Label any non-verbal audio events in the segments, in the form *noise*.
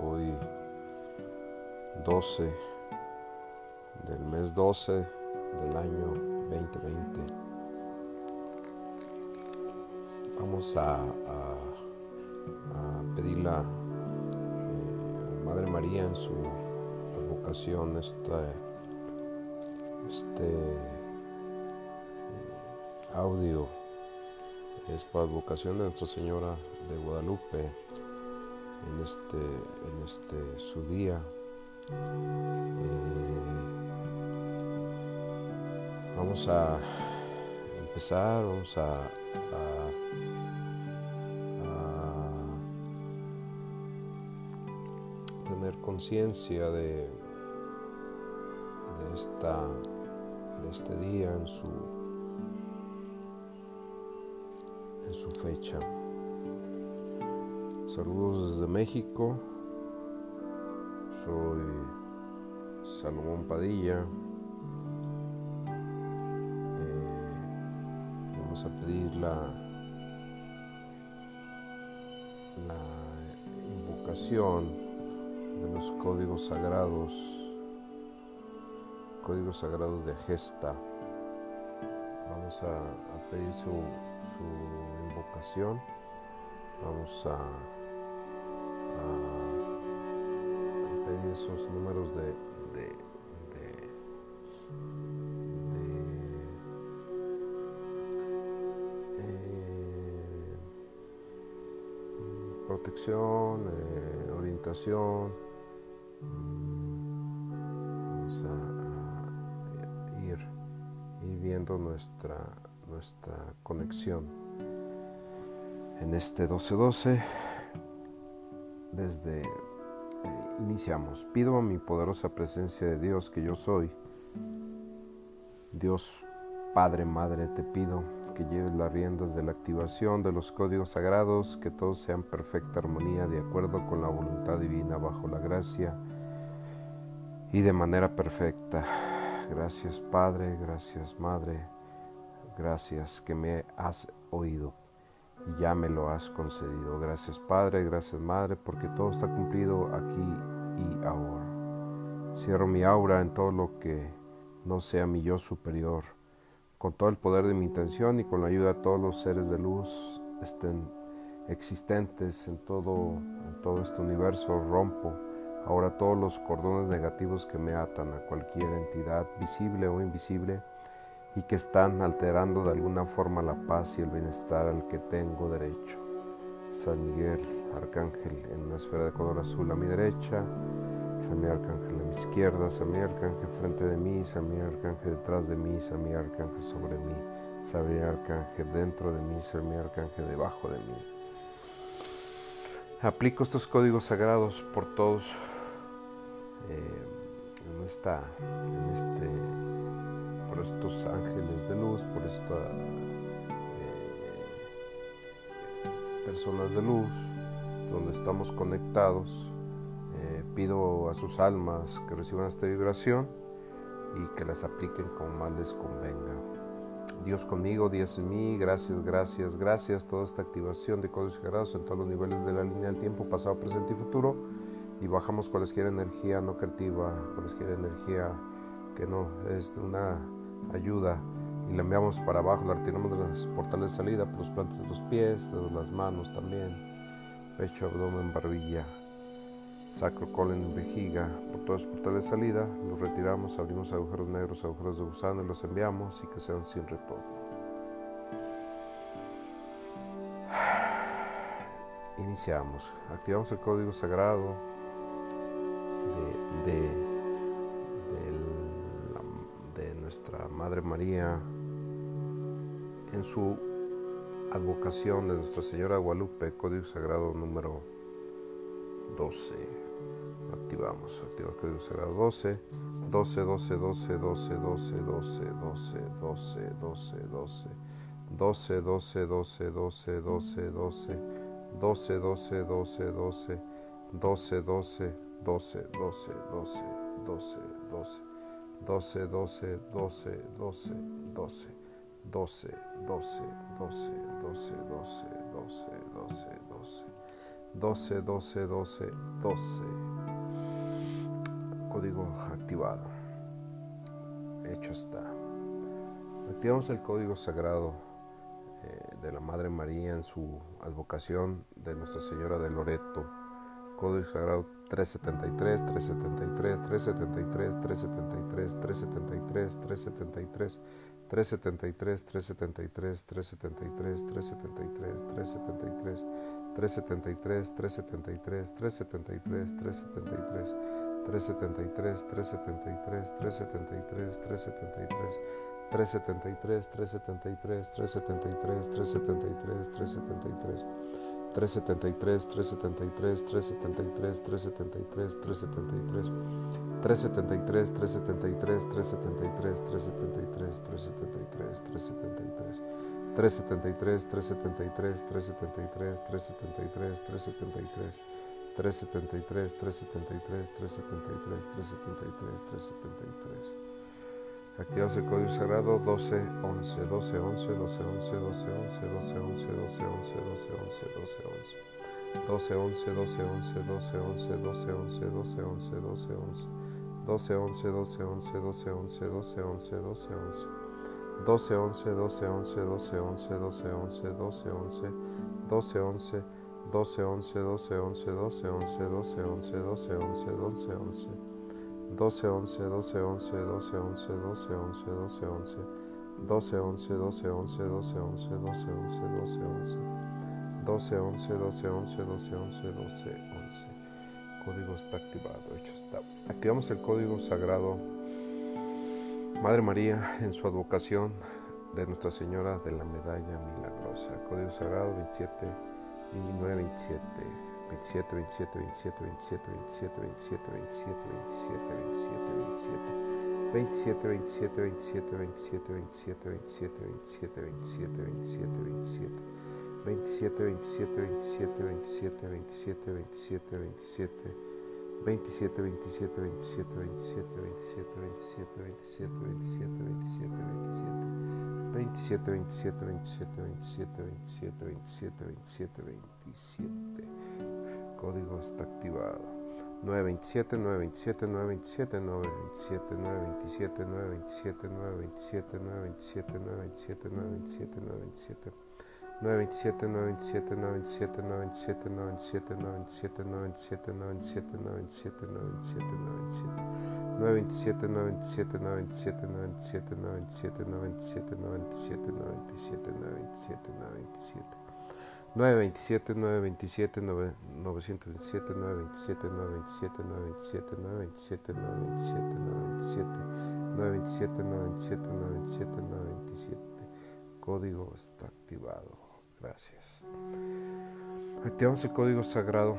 hoy 12 del mes 12 del año 2020. Vamos a, pedirle a eh, Madre María en su vocación este eh, audio es para vocación de Nuestra Señora de Guadalupe en este, en este su día. Eh, vamos a empezar, vamos a, tener conciencia de, de, esta, de este día en su, Saludos desde México. Soy Salomón Padilla. Eh, vamos a pedir la, la invocación de los códigos sagrados, códigos sagrados de gesta. Vamos a, pedir su, su invocación. Vamos a pedir esos números de, de, eh, protección, eh, orientación. Vamos a, ir, ir, viendo nuestra, nuestra conexión en este 12-12 desde iniciamos. Pido a mi poderosa presencia de Dios que yo soy. Dios Padre, Madre, te pido que lleves las riendas de la activación de los códigos sagrados, que todos sean perfecta armonía de acuerdo con la voluntad divina bajo la gracia y de manera perfecta. Gracias Padre, gracias Madre, gracias que me has oído y ya me lo has concedido. Gracias Padre, gracias Madre, porque todo está cumplido aquí y ahora. Cierro mi aura en todo lo que no sea mi yo superior, con todo el poder de mi intención y con la ayuda de todos los seres de luz estén existentes en todo, en todo este universo, rompo ahora todos los cordones negativos que me atan a cualquier entidad visible o invisible y que están alterando de alguna forma la paz y el bienestar al que tengo derecho. San Miguel, Arcángel en una esfera de color azul a mi derecha, San Miguel Arcángel a mi izquierda, San Miguel Arcángel frente de mí, San Miguel Arcángel detrás de mí, San Miguel Arcángel sobre mí, San Miguel Arcángel dentro de mí, San Miguel Arcángel debajo de mí. Aplico estos códigos sagrados por todos eh, en, esta, en este por estos ángeles de luz, por estas eh, personas de luz, donde estamos conectados. Eh, pido a sus almas que reciban esta vibración y que las apliquen como más les convenga. Dios conmigo, Dios en mí, gracias, gracias, gracias. Toda esta activación de códigos sagrados en todos los niveles de la línea del tiempo, pasado, presente y futuro. Y bajamos cualquier energía no creativa, cualquier energía que no es una ayuda y la enviamos para abajo, la retiramos de los portales de salida, por los plantas de los pies, de las manos también, pecho, abdomen, barbilla, sacro, colon, vejiga, por todos los portales de salida, los retiramos, abrimos agujeros negros, agujeros de gusano y los enviamos y que sean sin retorno. *sighs* Iniciamos, activamos el código sagrado de nuestra Madre María, en su advocación de Nuestra Señora Guadalupe, Código Sagrado número 12. Activamos, activamos Código Sagrado 12, 12, 12, 12, 12, 12, 12, 12, 12, 12, 12. 12, 12, 12, 12, 12, 12, 12, 12, 12, 12, 12, 12, 12, 12, 12, 12, 12, 12, 12, 12, 12, 12, 12, 12, 12, 12, 12, 12, 12, 12, 12, 12, 12, 12. Código activado. Hecho está. Activamos el código sagrado eh, de la Madre María en su advocación de Nuestra Señora de Loreto. Código sagrado 373, 373, 373, 373, 373, 373. 373, 373, 373, 373, 373, 373, 373, 373, 373, 373, 373, 373, 373, 373, 373, 373, 373, 373, 373, 373, 373, 373, 373, 373, 373, 373, 373, 373, 373. 373, 373, 373, 373, 373, 373, 373, 373, 373, 373. Activamos el código sagrado 12, 11, 12, 11, 12, 11, 12, 11, 12, 11, 12, 11, 12, 11, 12, 11, 12, 11, 12, 11, 12, 11, 12, 11, 12, 11, 12, 11, 12, 11, 12, 11, 12, 11, 12, 11. 12, 11, 12, 11, 12, 11, 12, 11, 12, 11, 12, 11, 12, 11, 12, 11, 12, 11, 12, 11, 12, 11, 12, 11. 12 11 12 11 12 11 12 11 12 11 12 11 12 11 12 11 12 11 12 11 12 11 12 11 12 11 12 11 código está activado hecho está activamos el código sagrado Madre María en su advocación de Nuestra Señora de la Medalla Milagrosa código sagrado 27 2927 27, 27, 27, 27, 27, 27, 27, 27, 27, 27. 27, 27, 27, 27, 27, 27, 27, 27, 27, 27. 27, 27, 27, 27, 27, 27, 27. 27, 27, 27, 27, 27, 27, 27, 27, 27, 27. 27, 27, 27, 27, 27, 27, 27. Código está activado. 927, 927, 927, 927, 927, 927, 927, 927, 927, 927, 927. 927, 927, 927, 927, 927, 927, 927, 927, 927, 927, 927, 927, 927, 927, 927, 927, 927, 97, 97, 97. 927, 927, 927, 927, 927, 927, 927, 927, 927, 927, 927, 927. Código está activado. Gracias. Activamos el código sagrado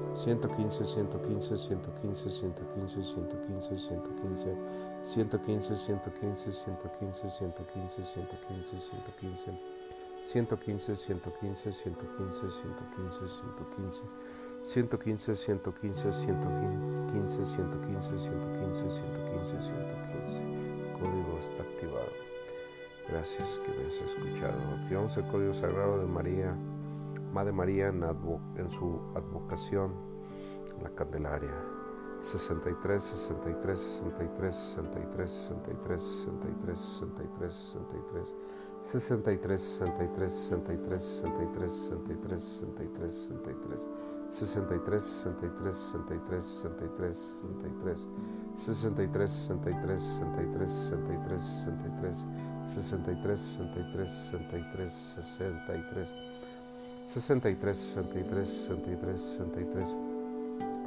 115, 115, 115, 115, 115, 115, 115, 115, 115, 115, 115, 115, 115. 115, 115, 115, 115, 115. 115, 115, 115, 115, 115, 115, 115. Código está activado. Gracias que me has escuchado. El código sagrado de María, Madre María en, su advocación, la Candelaria. 63, 63, 63, 63, 63, 63, 63, 63, 63, 63, 63, 63, 63, 63, 63, 63, 63, 63, 63, 63, 63, 63, 63, 63, 63, 63, 63, 63, 63, 63, 63, 63, 63,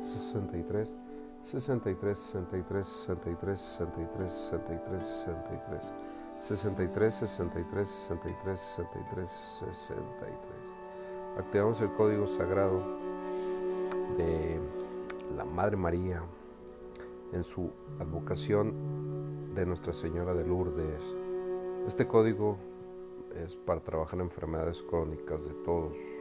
63, 63, 63, 63, 63, 63, 63. 63, 63, 63, 63, 63. Activamos el código sagrado de la Madre María en su advocación de Nuestra Señora de Lourdes. Este código es para trabajar en enfermedades crónicas de todos.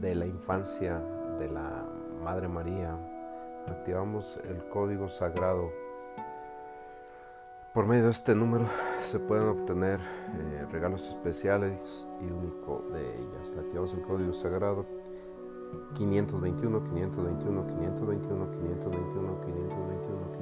de la infancia de la Madre María, activamos el código sagrado. Por medio de este número se pueden obtener eh, regalos especiales y único de ellas. Activamos el código sagrado 521, 521, 521, 521, 521, 521. 521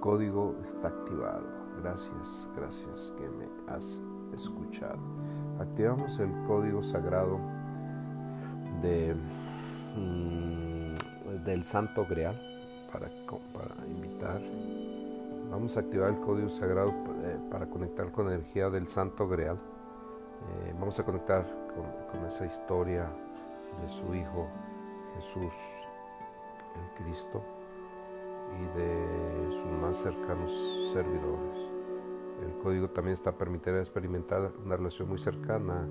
Código está activado. Gracias, gracias que me has escuchado. Activamos el código sagrado de, mm, del Santo Grial para, para invitar. Vamos a activar el código sagrado eh, para conectar con la energía del Santo Grial. Eh, vamos a conectar con, con esa historia de su Hijo Jesús, el Cristo, y de sus más cercanos servidores. El código también está permitirá experimentar una relación muy cercana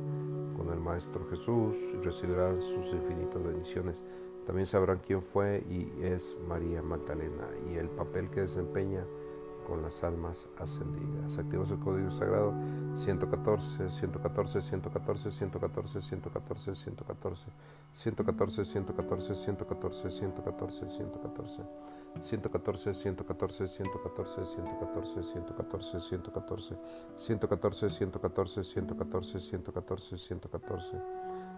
con el Maestro Jesús y recibirá sus infinitas bendiciones. También sabrán quién fue y es María Magdalena y el papel que desempeña con las almas ascendidas. Activamos el código sagrado 114, 114, 114, 114, 114, 114, 114, 114, 114, 114, 114. 114, 114, 114, 114, 114, 114, 114, 114, 114, 114, 114.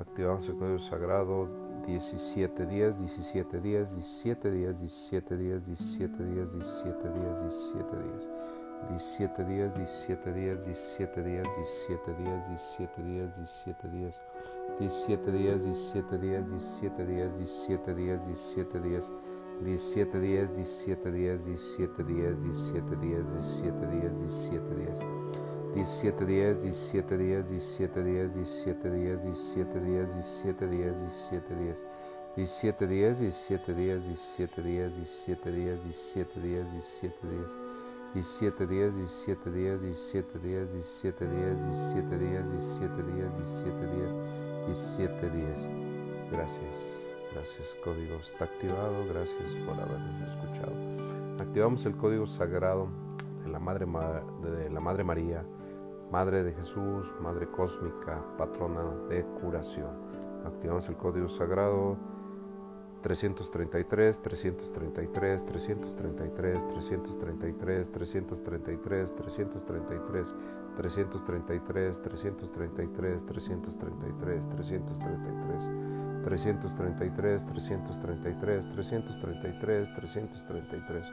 Activamos el código sagrado 17 días, 17 días, 17 días, 17 días, 17 días, 17 días, 17 días. 17 días, 17 días, 17 días, 17 días, 17 días, 17 días. 17 días, 17 días, 17 días, 17 días, 17 días, 17 días, 17 días, 17 días, 17 10, 17 10, 17 10, 17 10, 17 10, 17 10, 17 10. 17 10, 17 10, 17 10, 17 10, 17 10, 17 10. 17 10, 17 10, 17 10, 17 10, 17 10, 17 10, 17 10, 17 10. Gracias, gracias. Código está activado. Gracias por habernos escuchado. Activamos el código sagrado de la Madre, de la Madre María Madre de Jesús, Madre Cósmica, Patrona de Curación. Activamos el código sagrado 333, 333, 333, 333, 333, 333, 333, 333, 333, 333, 333, 333, 333, 333,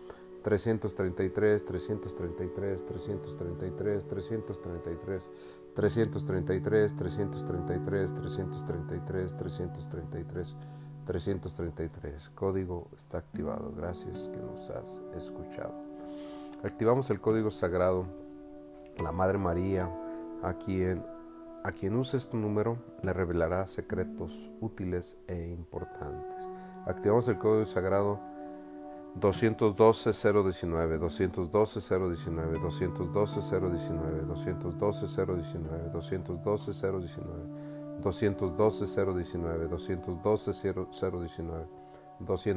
333, 333, 333, 333, 333, 333, 333, 333, 333, 333, 333. Código está activado. Gracias que nos has escuchado. Activamos el código sagrado. La Madre María, a quien, a quien use este número, le revelará secretos útiles e importantes. Activamos el código sagrado 212 019, 212 019, 212 019, 212 019, 212 019,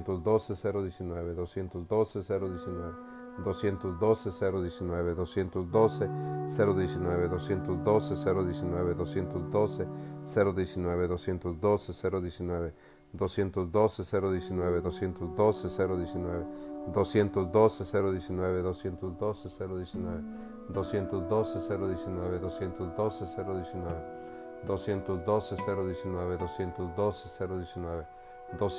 212 019, 212 019, 212 019, 212 019, 212 019, 212 019, 212 019, 212 019, 212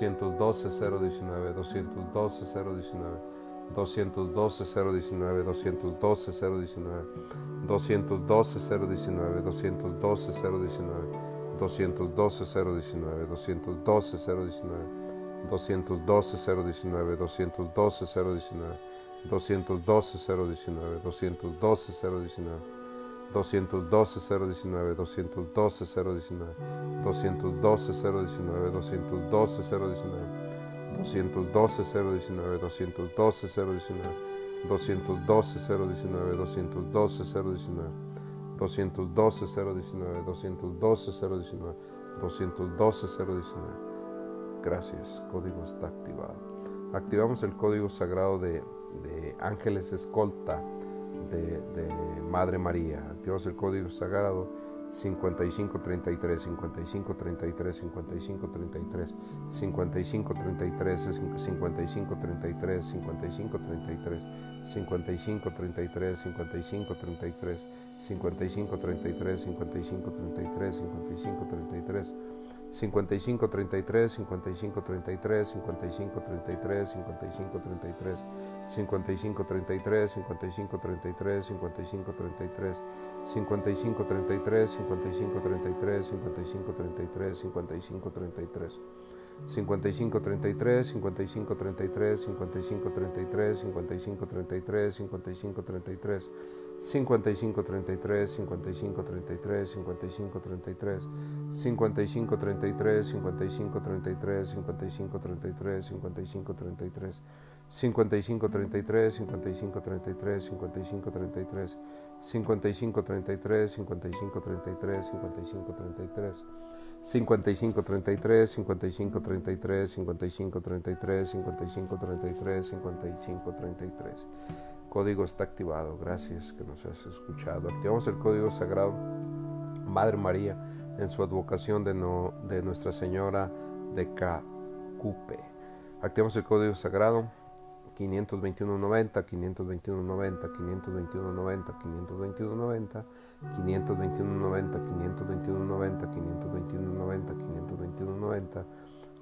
019, 212 019 212 019 212 019 212 019 212 019 212 019 212 019 212 212-019, 212-019, 212-019. Gracias, código está activado. Activamos el código sagrado de, de Ángeles Escolta de, de, Madre María. Activamos el código sagrado 5533, 5533, 5533, 5533, 5533, 5533, 5533, 5533. 5533 55 33 55 33 55 33 55 33 55 33 55 33 55 33 55 33 55 33 55 33 55 33 55 33 55 33 55 33 55 33 55 33 55 33 55 33 55 33 55 33 55 33 55 33 55 33 55 33 55 33 55 33 55 33 55 33 55 33 55 33 55 33 55 33 55 33 55 33 55 33 55 33 código está activado. Gracias que nos has escuchado. Activamos el código sagrado Madre María en su advocación de, no, de Nuestra Señora de Cacupe. Activamos el código sagrado 521.90, 521.90, 521.90, 521.90, 521.90, 521.90, 521.90, 521.90,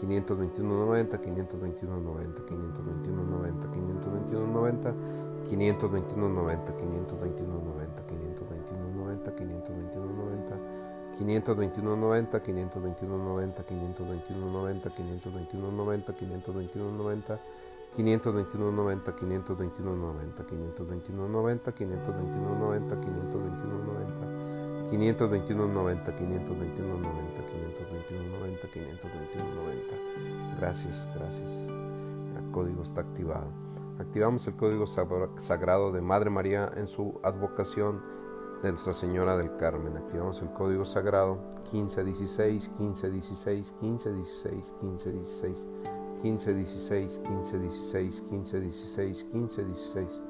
521 90, 521 90, 521 90, 521 90, 521 90, 521 90, 521 90, 521 90, 521 90. 521 90, 521 90, 521 90, 521 90, 521 90, 521 90. 521 90, 521 90, 521 90, 521 90, 521 90, 521 90, 521 90, 90, 521, 90, 521, 90, 521, 90, 521, 90, 521, 90, 521, 90, 521, 90, 521, 90, 521, 90, 521, 90, 521, 90, 521 90, 521 90, 521 90, 521 90. Gracias, gracias. El código está activado. Activamos el código sagrado de Madre María en su advocación de Nuestra Señora del Carmen. Activamos el código sagrado 1516, 1516, 1516, 1516, 1516, 1516, 1516, 1516. 15, 16, 15, 16, 15, 16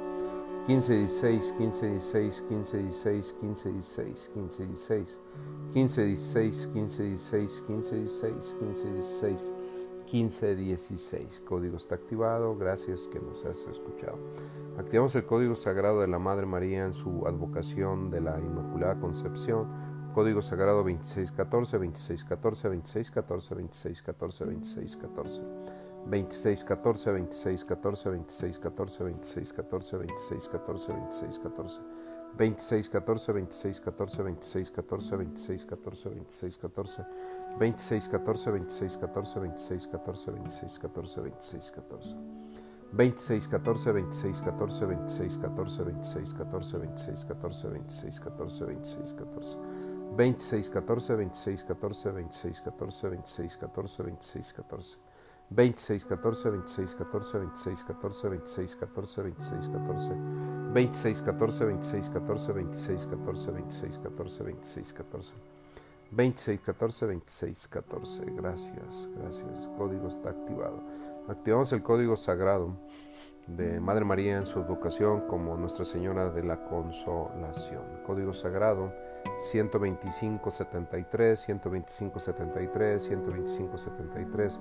15, 16, 15, 16, 15, 16, 15, 16, 15, 16, 15, 16, 15, 16, 15, 16, 15, 16, 15, 16. Código está activado, gracias que nos has escuchado. Activamos el código sagrado de la Madre María en su advocación de la Inmaculada Concepción. Código sagrado 2614, 2614, 2614, 2614, 2614. 26, 14, 26, 14, 26, 14, 26, 14, 26, 14, 26, 14. 26, 14, 26, 14, 26, 14, 26, 14, 26, 14. 26, 14, 26, 14, 26, 14, 26, 14, 26, 14. 26, 14, 26, 14, 26, 14, 26, 14, 26, 14, 26, 14, 26, 14. 26, 14, 26, 14, 26, 14, 26, 14, 26, 14. 26, 14, 26, 14, 26, 14, 26, 14, 26, 14, 26, 14, 26, 14, 26, 14, 26, 14, 26, 14, 26, 14, 26, 14. Gracias, gracias. Código está activado. Activamos el código sagrado de Madre María en su educación como Nuestra Señora de la Consolación. Código sagrado 125, 73, 125, 73, 125, 73.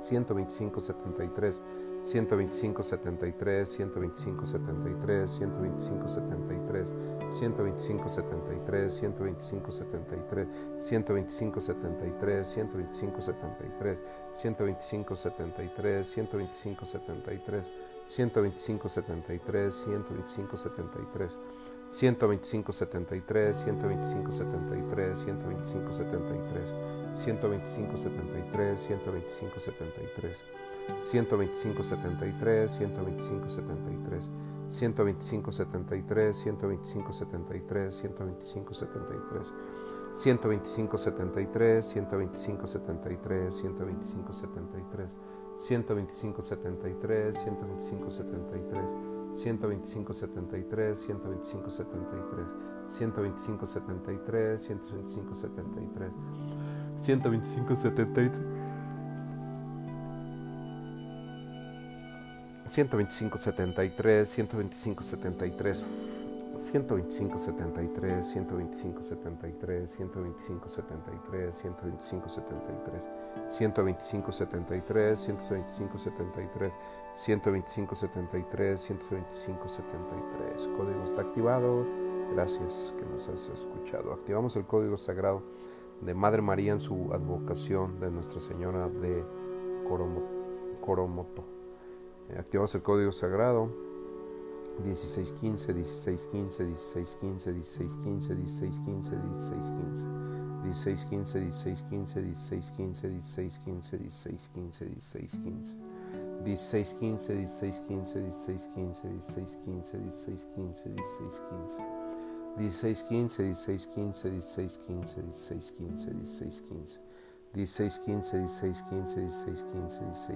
125 73 125 73 125 73 125 73 125 73 125 73 125 73 125 73 125 73 125 73 125 73 125 73 125 73 125 73 125 73 125 73, 125 73, 125 73, 125 73, 125 125.73, 125.73, 125.73, 125.73, 125.73, 125.73, 125.73. 125.73, 125.73, 125.73, 125.73, 125.73, 125.73, 125.73, 125.73. Código está activado. Gracias que nos has escuchado. Activamos el código sagrado de Madre María en su advocación de Nuestra Señora de Coromoto. Eh, activamos el código sagrado 1615, 1615, 1615, 1615, 1615, 1615, 1615, 1615, 1615, 1615, 1615, 1615, 1615, 1615, 1615, 1615, 1615. 16, 15, 16, 15, 16, 15, 16, 15, 16, 15.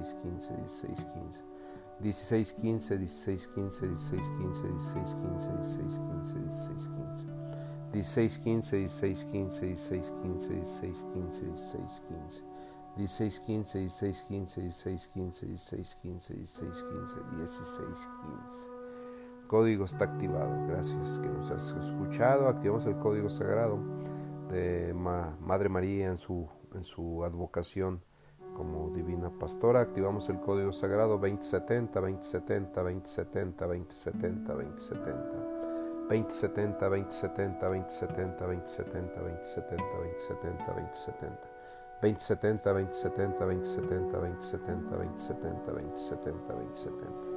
16, 15, 16, 15, 16, 15, 16, 15, 16, 15. 16, 15, 16, 15, 16, 15, 16, 15, 16, 15, 16, 15. 16, 15, 16, 15, 16, 15, 16, 15, 16, 15. 16, 15, 16, 15, 16, 15, 16, 15, 16, 15, 16, 15. código está activado. Gracias que nos has escuchado. Activamos el código sagrado de Madre María en su, en su advocación como divina pastora. Activamos el código sagrado 2070, 2070, 2070, 2070, 2070. 2070, 2070, 2070, 2070, 2070, 2070, 2070. 2070, 2070, 2070, 2070, 2070, 2070, 2070.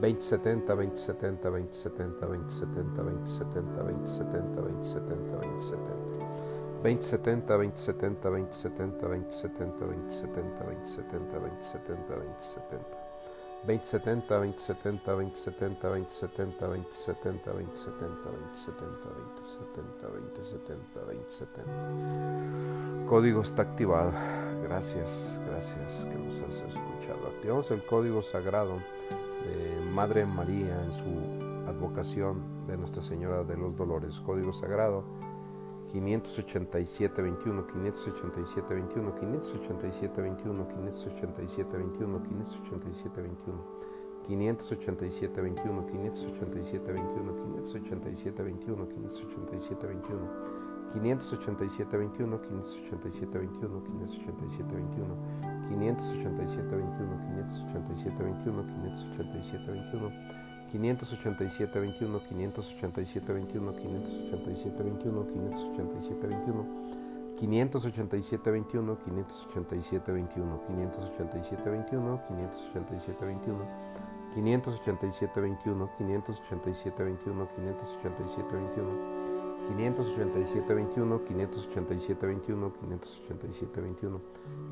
2070, 2070, 2070, 2070, 2070, 2070, 2070, 2070. 2070, 2070, 2070, 2070, 2070, 2070, 2070, 2070. 2070, 2070, 2070, 2070, 2070, 2070, 2070, 2070, 2070, 2070. Código está activado. Gracias, gracias que nos has escuchado. Activamos el código sagrado de Madre María en su advocación de Nuestra Señora de los Dolores. Código sagrado 587 21 587 21 587 21 587 21 587 21 587 21 587 21 587 21 587 21 587 21 587 21 587 21 587 21 587 21 587 21 587 21 587 21 587 21 587 21 587 21 587 21 587 21 587 21 587 21 587 21 587 21 587 21 587 21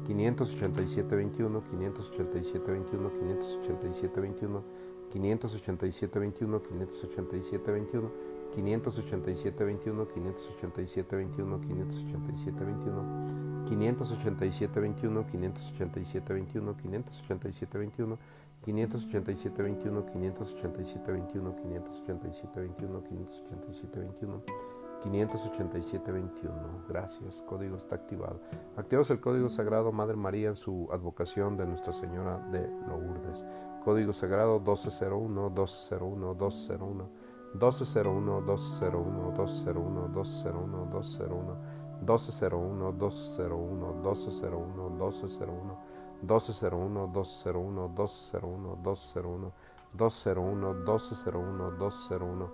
587 21 587 21 587 21 587 21 587 21 587 21 587 21 587 21 587 21 587 21 587 21 587 21 587 21 587 21 587 21 587 21 587 21. Gracias. Código está activado. Activamos el código sagrado Madre María en su advocación de Nuestra Señora de Lourdes. Código Sagrado 1201, 1201, 1201, 1201, 201 201 201 201 1201 201 1201 1201 1201 201 201 201 201 1201 201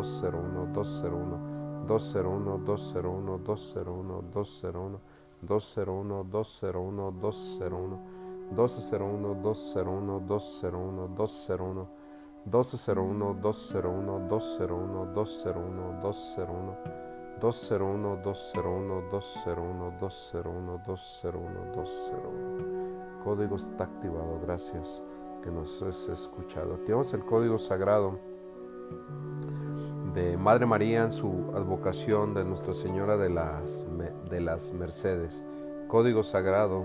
1201 201 201 201 201 201 201 201 201 201 201 1201 201 201 201 1201 201 201 201 201 201 201 201 201 201 201 Código está activado, gracias que nos has escuchado. Activamos el código sagrado de Madre María en su advocación de Nuestra Señora de las, de las Mercedes. Código sagrado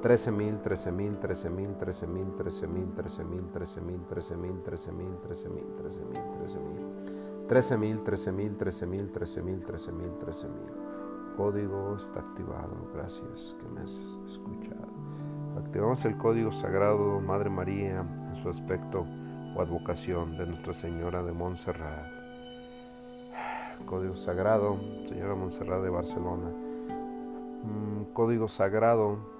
13000, 13000, 13.000, 13.000, 13.000, 13.000, 13.000, 13.000, 13.000, 13.000, 13.000, 13.000, 13.000, 13.000, 13.000, 13.000, 13.000, 13.000, 13.000, 13.000. Código está activado. Gracias que me has escuchado. Activamos el código sagrado Madre María en su aspecto o advocación de Nuestra Señora de Montserrat. Código sagrado, Señora Montserrat de Barcelona. Código sagrado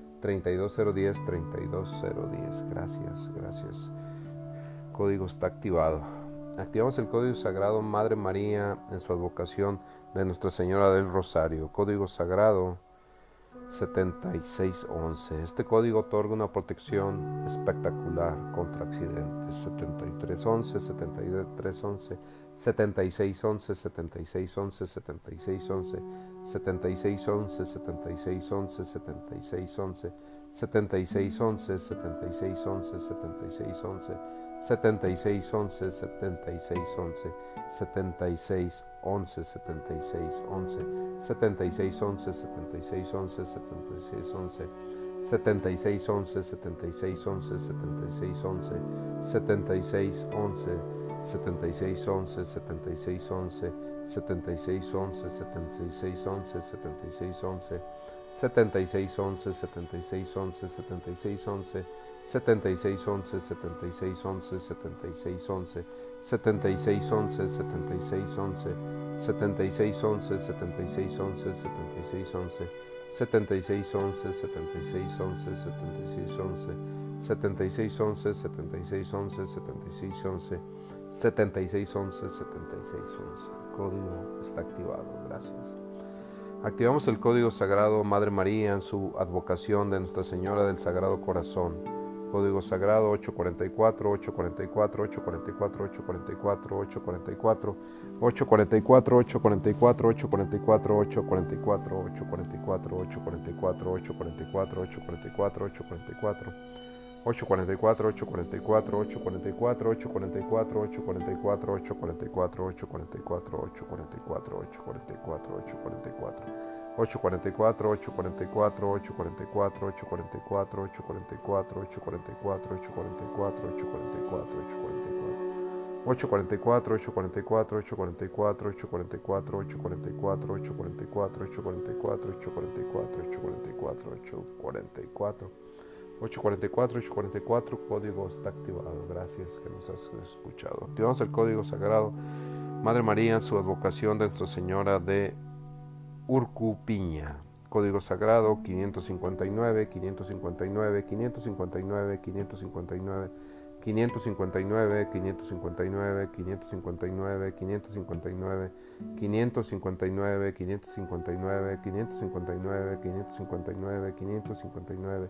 Gracias, gracias. Código está activado. Activamos el código sagrado Madre María en su advocación de Nuestra Señora del Rosario. Código sagrado 7611. Este código otorga una protección espectacular contra accidentes. 7311, 7311, 7611, 7611, 7611, 7611, 7611, 7611, 7611, 7611, 7611. 76 11 76 11 76 11 76 11 76 11 76 11 76 11 76 11 76 11 76 11 76 11 76 11 76 11 76 11 76 11 76 11 76 7611 7611. El código está activado, gracias. Activamos el código sagrado Madre María en su advocación de Nuestra Señora del Sagrado Corazón. Código sagrado 844 844 844 844 844 844 844 844 844 844 844 844 844 844 está activado gracias Activamos el código sagrado Madre María en su advocación de Nuestra Señora del Sagrado Corazón Código Sagrado 844, 844, 844, 844, 844, 844, 844, 844, 844, 844, 844, 844, 844, 844. 844, 844, 844, 844, 844, 844, 844, 844, 844, 844. 844, 844, 844, 844, 844, 844, 844, 844, 844. 844, 844, 844, 844, 844, 844, 844, 844, 844, 844. 844, 844, código está activado. Gracias que nos has escuchado. Activamos el código sagrado. Madre María, su advocación de Nuestra Señora de Urcupiña. Código sagrado 559, 559, 559, 559, 559, 559, 559, 559, 559, 559, 559, 559, 559, 559,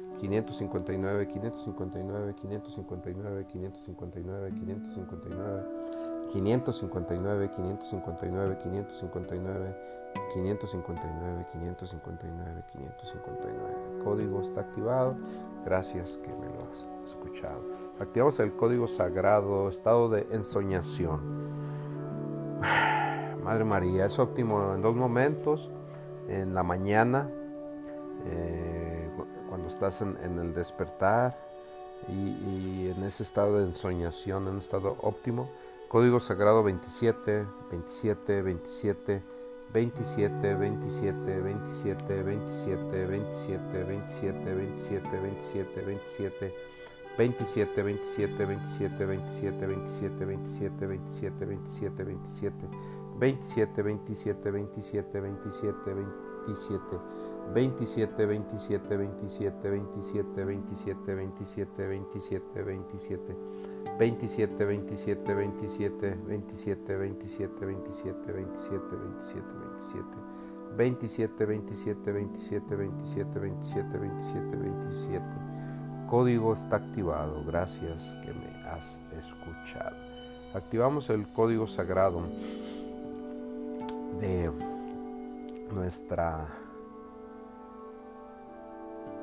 559, 559, 559, 559, 559, 559, 559, 559, 559, 559, 559, 559, 559, 559. Código está activado. Gracias que me lo has escuchado. Activamos el código sagrado, estado de ensoñación. Madre María, es óptimo en dos momentos. En la mañana, eh, cuando estás en, el despertar y, en ese estado de ensoñación, en un estado óptimo. Código sagrado 27, 27, 27. 27, 27, 27, 27, 27, 27, 27, 27, 27, 27, 27, 27, 27, 27, 27, 27, 27, 27, 27, 27, 27, 27, 27, 27, 27, 27, 27, 27, 27, 27, 27, 27, 27, 27, 27, 27, 27, 27, 27, 27, 27, 27, 27, 27, 27, 27, 27. Código está activado. Gracias que me has escuchado. Activamos el código sagrado de nuestra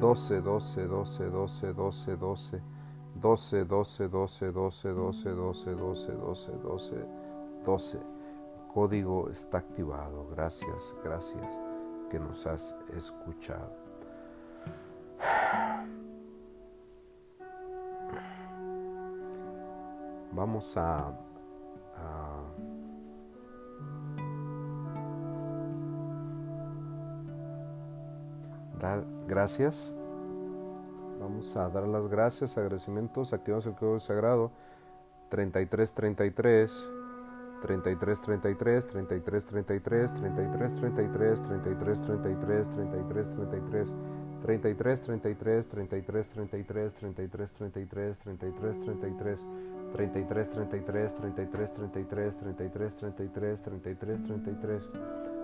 12, 12, 12, 12, 12, 12, 12, 12, 12, 12, 12, 12, 12, 12, 12, 12. Código está activado. Gracias, gracias que nos has escuchado. Vamos a, a dar gracias. Vamos a dar las gracias, agradecimientos. Activamos el código sagrado 3333. 33 33 33 33 33 33 33 33 33 33 33 33 33 33 33 33 33 33 33 33 33 33 33 33 33 33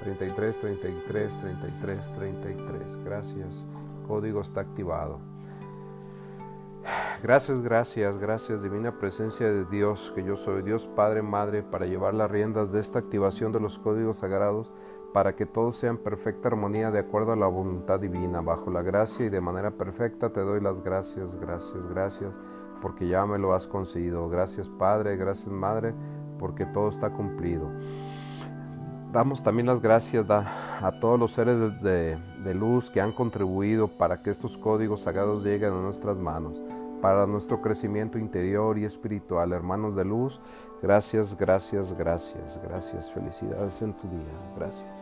33, 33, 33. Gracias. Código está activado. Gracias, gracias, gracias, divina presencia de Dios, que yo soy Dios Padre, Madre, para llevar las riendas de esta activación de los códigos sagrados, para que todos sean perfecta armonía de acuerdo a la voluntad divina, bajo la gracia y de manera perfecta te doy las gracias, gracias, gracias, porque ya me lo has conseguido. Gracias Padre, gracias Madre, porque todo está cumplido. Damos también las gracias a todos los seres de, luz que han contribuido para que estos códigos sagrados lleguen a nuestras manos, para nuestro crecimiento interior y espiritual. Hermanos de luz, gracias, gracias, gracias, gracias. Felicidades en tu día. Gracias.